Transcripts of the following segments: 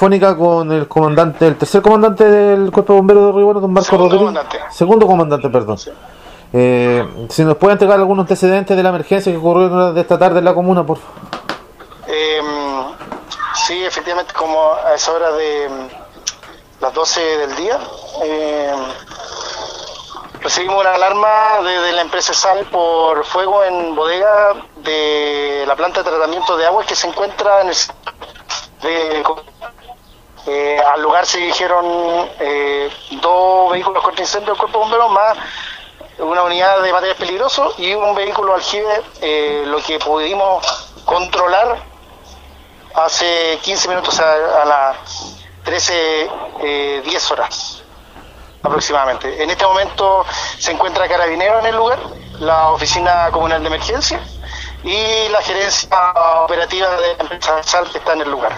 telefónica con el comandante, el tercer comandante del Cuerpo de Bomberos de Río Bueno, don Marco Segundo Rodríguez. comandante. Segundo comandante, perdón. Eh, si nos puede entregar algunos antecedentes de la emergencia que ocurrió de esta tarde en la comuna, por favor. Eh, sí, efectivamente, como a esa hora de mm, las 12 del día, eh, recibimos una alarma de, de la empresa Sal por fuego en bodega de la planta de tratamiento de aguas que se encuentra en el de, eh, al lugar se dirigieron eh, dos vehículos contra incendio del cuerpo de más una unidad de materiales peligrosos y un vehículo aljibe, eh, lo que pudimos controlar hace 15 minutos, sea, a las 13, eh, 10 horas aproximadamente. En este momento se encuentra Carabinero en el lugar, la Oficina Comunal de Emergencia y la gerencia operativa de la empresa SAL que está en el lugar.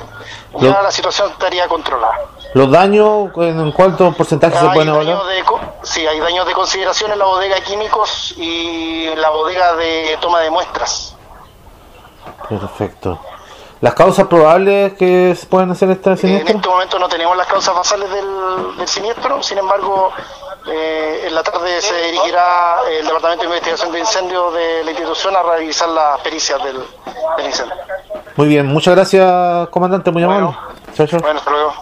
Ya la situación estaría controlada. Los daños, ¿en cuánto porcentaje se pueden evaluar? de, sí, hay daños de consideración en la bodega de químicos y en la bodega de toma de muestras. Perfecto. ¿Las causas probables que se pueden hacer este En siniestro? este momento no tenemos las causas basales del, del siniestro, sin embargo, eh, en la tarde se dirigirá el Departamento de Investigación de Incendios de la institución a revisar las pericias del, del incendio. Muy bien, muchas gracias, comandante, muy amable. Bueno. Chao, chao. Bueno, hasta luego.